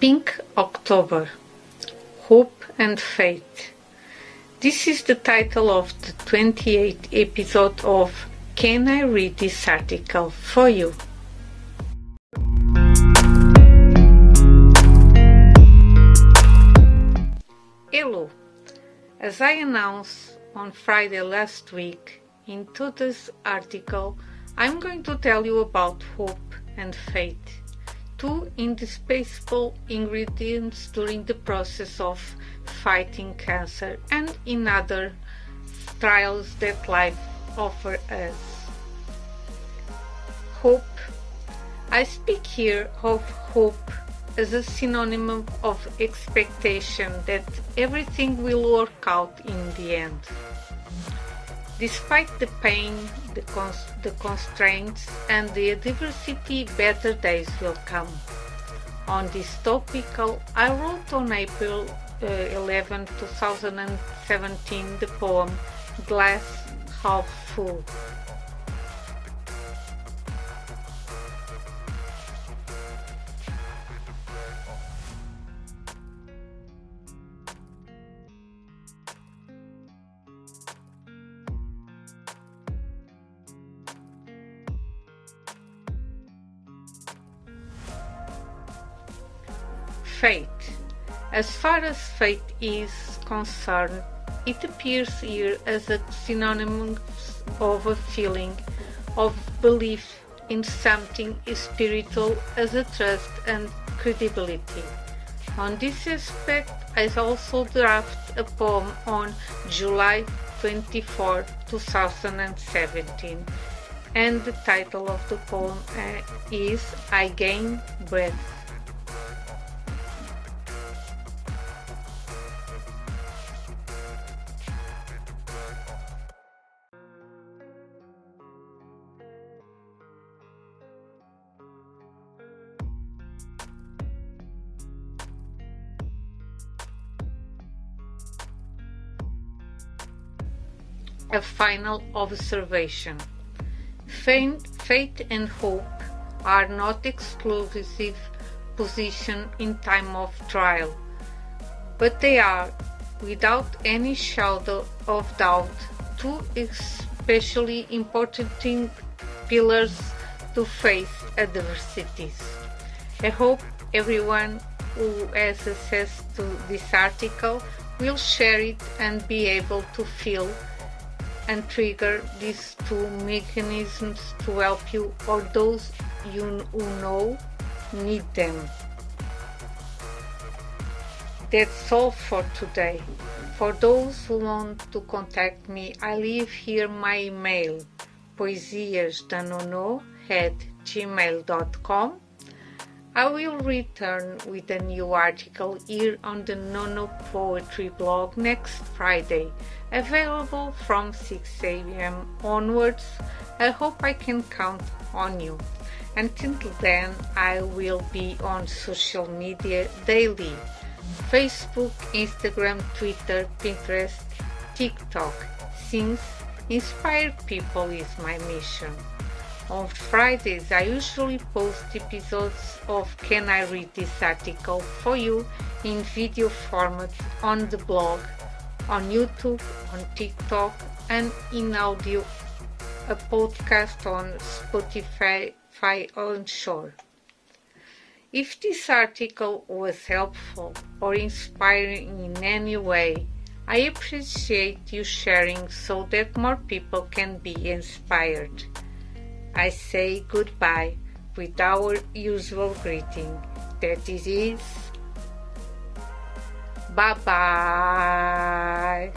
Pink October Hope and Faith. This is the title of the 28th episode of Can I Read This Article for You? Hello. As I announced on Friday last week in today's article, I'm going to tell you about hope and faith two indispensable ingredients during the process of fighting cancer and in other trials that life offers us. Hope. I speak here of hope as a synonym of expectation that everything will work out in the end. Despite the pain, the, cons- the constraints, and the adversity, better days will come. On this topical, I wrote on April uh, 11, 2017, the poem Glass Half Full. Fate. As far as fate is concerned, it appears here as a synonym of a feeling of belief in something spiritual as a trust and credibility. On this aspect, I also draft a poem on July 24, 2017, and the title of the poem uh, is I Gain Breath. A final observation. Faith and hope are not exclusive position in time of trial, but they are, without any shadow of doubt, two especially important pillars to face adversities. I hope everyone who has access to this article will share it and be able to feel and trigger these two mechanisms to help you or those you who know need them. That's all for today. For those who want to contact me, I leave here my email poesiasdanono at gmail.com. I will return with a new article here on the Nono Poetry blog next Friday available from 6 a.m. onwards. I hope I can count on you. Until then, I will be on social media daily Facebook, Instagram, Twitter, Pinterest, TikTok, since inspire people is my mission. On Fridays, I usually post episodes of Can I Read This Article for you in video format on the blog on YouTube, on TikTok, and in audio, a podcast on Spotify Anchor. If this article was helpful or inspiring in any way, I appreciate you sharing so that more people can be inspired. I say goodbye with our usual greeting that is Bye bye.